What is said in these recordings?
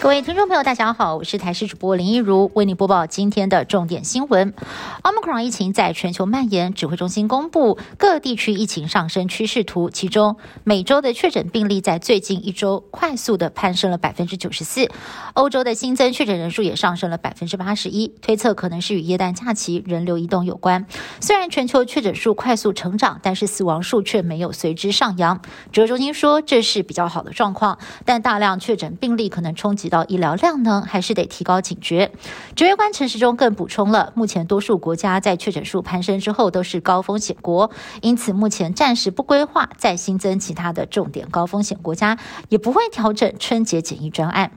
各位听众朋友，大家好，我是台视主播林一如，为您播报今天的重点新闻。Omicron 疫情在全球蔓延，指挥中心公布各地区疫情上升趋势图，其中美洲的确诊病例在最近一周快速的攀升了百分之九十四，欧洲的新增确诊人数也上升了百分之八十一，推测可能是与耶诞假期人流移动有关。虽然全球确诊数快速成长，但是死亡数却没有随之上扬。指挥中心说这是比较好的状况，但大量确诊病例可能冲击。到医疗量呢，还是得提高警觉。指挥官陈时中更补充了，目前多数国家在确诊数攀升之后都是高风险国，因此目前暂时不规划再新增其他的重点高风险国家，也不会调整春节检疫专案。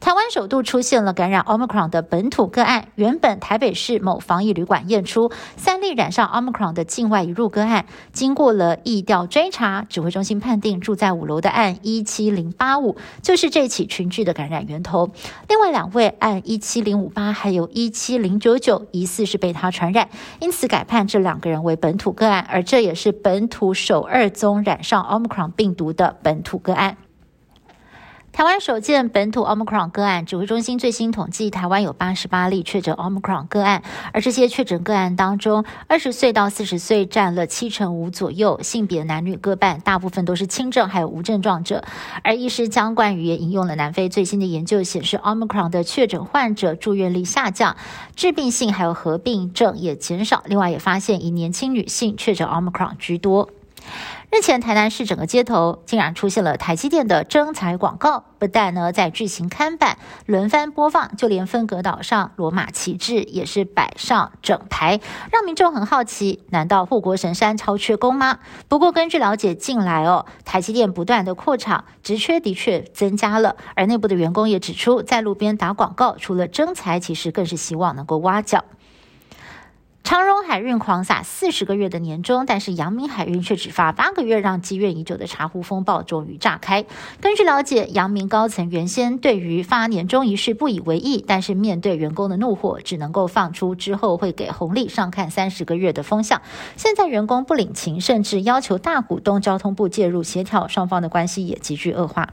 台湾首度出现了感染 Omicron 的本土个案。原本台北市某防疫旅馆验出三例染上 Omicron 的境外移入个案，经过了疫调追查，指挥中心判定住在五楼的案一七零八五就是这起群聚的感染源头。另外两位案一七零五八还有一七零九九疑似是被他传染，因此改判这两个人为本土个案，而这也是本土首二宗染上 Omicron 病毒的本土个案。台湾首见本土 Omicron 个案，指挥中心最新统计，台湾有八十八例确诊 Omicron 个案，而这些确诊个案当中，二十岁到四十岁占了七成五左右，性别男女各半，大部分都是轻症还有无症状者。而医师江冠宇也引用了南非最新的研究显示，Omicron 的确诊患者住院率下降，致病性还有合并症也减少。另外也发现以年轻女性确诊 Omicron 居多。日前，台南市整个街头竟然出现了台积电的征才广告，不但呢在巨型看板轮番播放，就连分隔岛上罗马旗帜也是摆上整排，让民众很好奇：难道护国神山超缺工吗？不过根据了解，近来哦，台积电不断的扩厂，职缺的确增加了，而内部的员工也指出，在路边打广告，除了征才，其实更是希望能够挖角。长荣海运狂撒四十个月的年终，但是阳明海运却只发八个月，让积怨已久的茶壶风暴终于炸开。根据了解，阳明高层原先对于发年终一事不以为意，但是面对员工的怒火，只能够放出之后会给红利上看三十个月的风向。现在员工不领情，甚至要求大股东交通部介入协调，双方的关系也急剧恶化。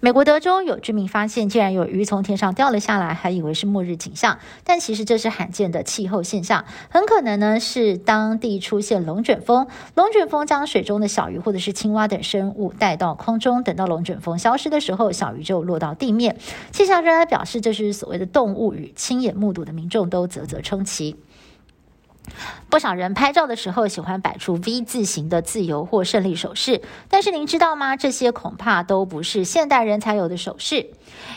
美国德州有居民发现，竟然有鱼从天上掉了下来，还以为是末日景象，但其实这是罕见的气候现象，很可能呢是当地出现龙卷风。龙卷风将水中的小鱼或者是青蛙等生物带到空中，等到龙卷风消失的时候，小鱼就落到地面。气象专家表示，这是所谓的动物与亲眼目睹的民众都啧啧称奇。不少人拍照的时候喜欢摆出 V 字形的自由或胜利手势，但是您知道吗？这些恐怕都不是现代人才有的手势。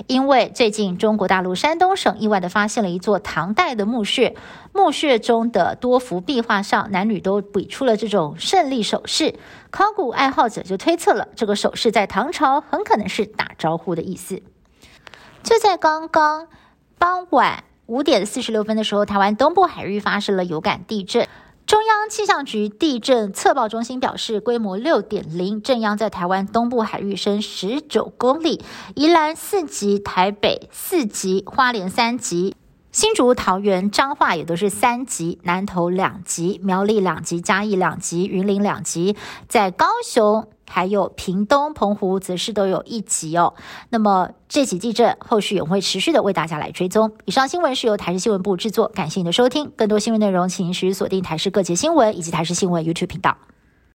因为最近中国大陆山东省意外的发现了一座唐代的墓穴，墓穴中的多幅壁画上，男女都比出了这种胜利手势。考古爱好者就推测了，这个手势在唐朝很可能是打招呼的意思。就在刚刚傍晚。五点四十六分的时候，台湾东部海域发生了有感地震。中央气象局地震测报中心表示，规模六点零，震央在台湾东部海域深十九公里，宜兰四级，台北四级，花莲三级，新竹、桃园、彰化也都是三级，南投两级，苗栗两级，嘉义两级，云林两级，在高雄。还有屏东、澎湖则是都有一级哦。那么这起地震后续也会持续的为大家来追踪。以上新闻是由台视新闻部制作，感谢您的收听。更多新闻内容，请持续锁定台视各节新闻以及台视新闻 YouTube 频道。